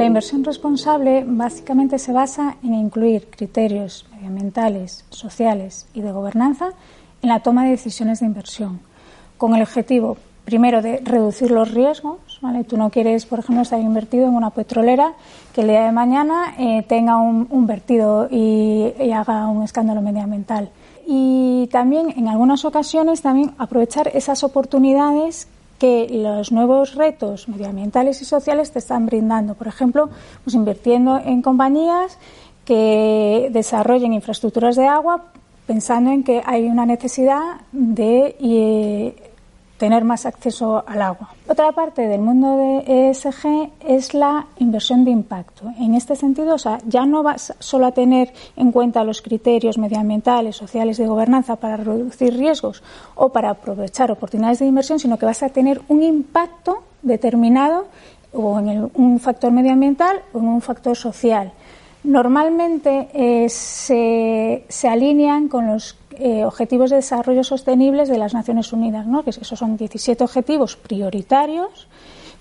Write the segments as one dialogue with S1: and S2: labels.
S1: La inversión responsable básicamente se basa en incluir criterios medioambientales, sociales y de gobernanza en la toma de decisiones de inversión, con el objetivo, primero, de reducir los riesgos. Tú no quieres, por ejemplo, estar invertido en una petrolera que el día de mañana eh, tenga un, vertido y, y haga un escándalo medioambiental. Y también, en algunas ocasiones, también aprovechar esas oportunidades que los nuevos retos medioambientales y sociales te están brindando. Por ejemplo, pues invirtiendo en compañías que desarrollen infraestructuras de agua pensando en que hay una necesidad de eh, tener más acceso al agua. Otra parte del mundo de ESG es la inversión de impacto. En este sentido, o sea, ya no vas solo a tener en cuenta los criterios medioambientales, sociales de gobernanza para reducir riesgos o para aprovechar oportunidades de inversión, sino que vas a tener un impacto determinado o en un factor medioambiental o en un factor social. Normalmente eh, se, se, alinean con los eh, Objetivos de Desarrollo Sostenibles de las Naciones Unidas, ¿no? que esos son 17 objetivos prioritarios,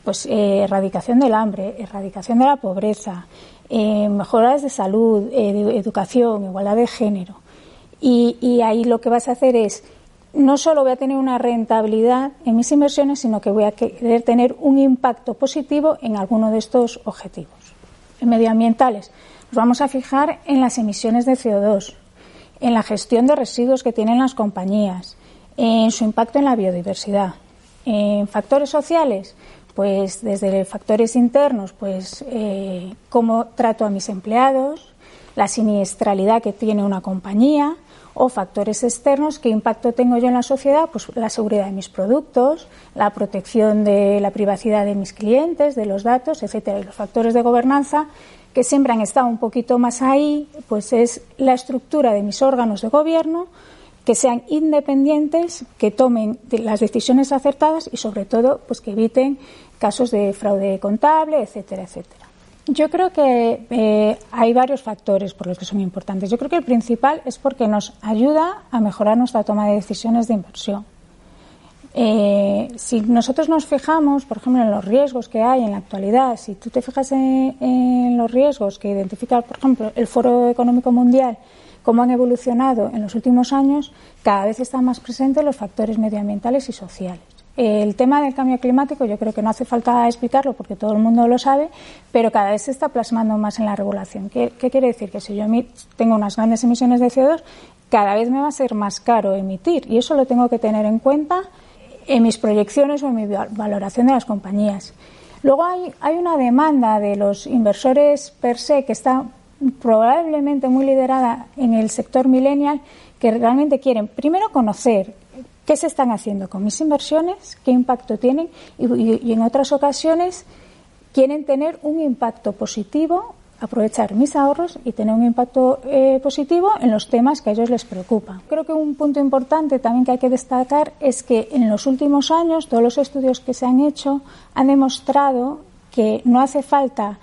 S1: pues eh, erradicación del hambre, erradicación de la pobreza, mejoras de salud, de educación, igualdad de género. Y, y ahí lo que vas a hacer es no solo voy a tener una rentabilidad en mis inversiones, sino que voy a querer tener un impacto positivo en alguno de estos objetivos medioambientales. Nos vamos a fijar en las emisiones de CO2, en la gestión de residuos que tienen las compañías, en su impacto en la biodiversidad. En factores sociales, pues desde factores internos, pues eh, cómo trato a mis empleados, la siniestralidad que tiene una compañía, o factores externos, qué impacto tengo yo en la sociedad, pues la seguridad de mis productos, la protección de la privacidad de mis clientes, de los datos, etcétera. Y los factores de gobernanza que siempre han estado un poquito más ahí, pues es la estructura de mis órganos de gobierno, que sean independientes, que tomen las decisiones acertadas y sobre todo pues que eviten casos de fraude contable, etcétera, etcétera. Yo creo que eh, hay varios factores por los que son importantes. Yo creo que el principal es porque nos ayuda a mejorar nuestra toma de decisiones de inversión. Eh, si nosotros nos fijamos, por ejemplo, en los riesgos que hay en la actualidad, si tú te fijas en, los riesgos que identifica, por ejemplo, el Foro Económico Mundial, cómo han evolucionado en los últimos años, cada vez están más presentes los factores medioambientales y sociales. El tema del cambio climático yo creo que no hace falta explicarlo porque todo el mundo lo sabe, pero cada vez se está plasmando más en la regulación. ¿Qué, quiere decir? Que si yo tengo unas grandes emisiones de CO2, cada vez me va a ser más caro emitir y eso lo tengo que tener en cuenta en mis proyecciones o en mi valoración de las compañías. Luego hay, hay una demanda de los inversores per se que está probablemente muy liderada en el sector millennial que realmente quieren primero conocer qué se están haciendo con mis inversiones, qué impacto tienen y en otras ocasiones quieren tener un impacto positivo aprovechar mis ahorros y tener un impacto eh, positivo en los temas que a ellos les preocupan. Creo que un punto importante también que hay que destacar es que en los últimos años todos los estudios que se han hecho han demostrado que no hace falta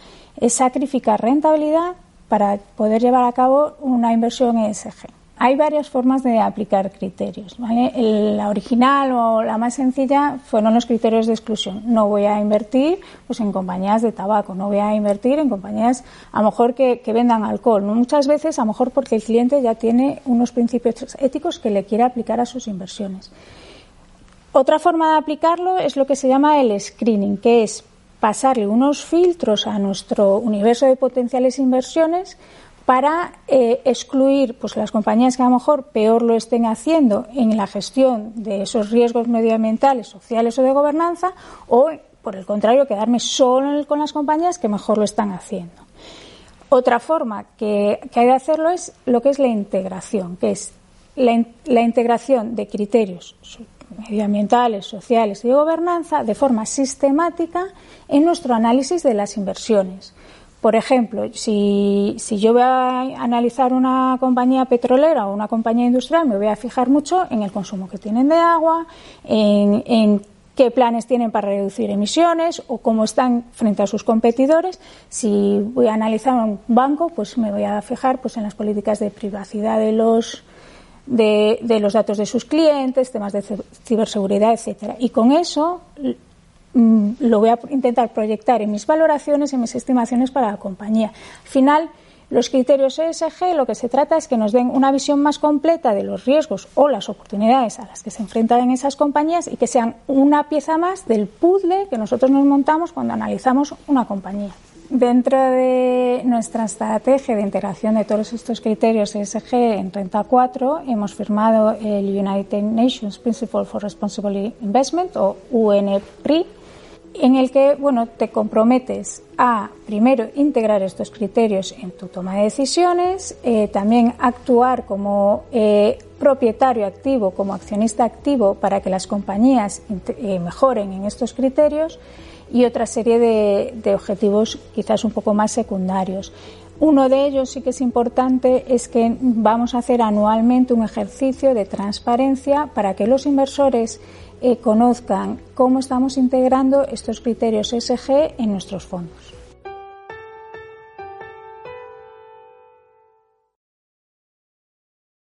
S1: sacrificar rentabilidad para poder llevar a cabo una inversión ESG. Hay varias formas de aplicar criterios. la original o la más sencilla fueron los criterios de exclusión. No voy a invertir pues, en compañías de tabaco, no voy a invertir en compañías a lo mejor que, vendan alcohol. Muchas veces a lo mejor porque el cliente ya tiene unos principios éticos que le quiere aplicar a sus inversiones. Otra forma de aplicarlo es lo que se llama el screening, que es pasarle unos filtros a nuestro universo de potenciales inversiones para eh, excluir pues, las compañías que a lo mejor peor lo estén haciendo en la gestión de esos riesgos medioambientales, sociales o de gobernanza, o, por el contrario, quedarme solo con las compañías que mejor lo están haciendo. Otra forma que, hay de hacerlo es lo que es la integración, que es la, integración de criterios medioambientales, sociales y de gobernanza de forma sistemática en nuestro análisis de las inversiones. Por ejemplo, si, yo voy a analizar una compañía petrolera o una compañía industrial, me voy a fijar mucho en el consumo que tienen de agua, en, qué planes tienen para reducir emisiones o cómo están frente a sus competidores. Si voy a analizar un banco, pues me voy a fijar pues, en las políticas de privacidad de los, de, los datos de sus clientes, temas de ciberseguridad, etcétera. Y con eso lo voy a intentar proyectar en mis valoraciones, en mis estimaciones para la compañía. Al final, los criterios ESG lo que se trata es que nos den una visión más completa de los riesgos o las oportunidades a las que se enfrentan esas compañías y que sean una pieza más del puzzle que nosotros nos montamos cuando analizamos una compañía. Dentro de nuestra estrategia de integración de todos estos criterios ESG en Renta 4 hemos firmado el United Nations Principle for Responsible Investment o UNPRI en el que bueno, te comprometes a, primero, integrar estos criterios en tu toma de decisiones, eh, también actuar como eh, propietario activo, como accionista activo para que las compañías eh, mejoren en estos criterios y otra serie de, de objetivos quizás un poco más secundarios. Uno de ellos sí que es importante es que vamos a hacer anualmente un ejercicio de transparencia para que los inversores eh, conozcan cómo estamos integrando estos criterios SG en nuestros fondos.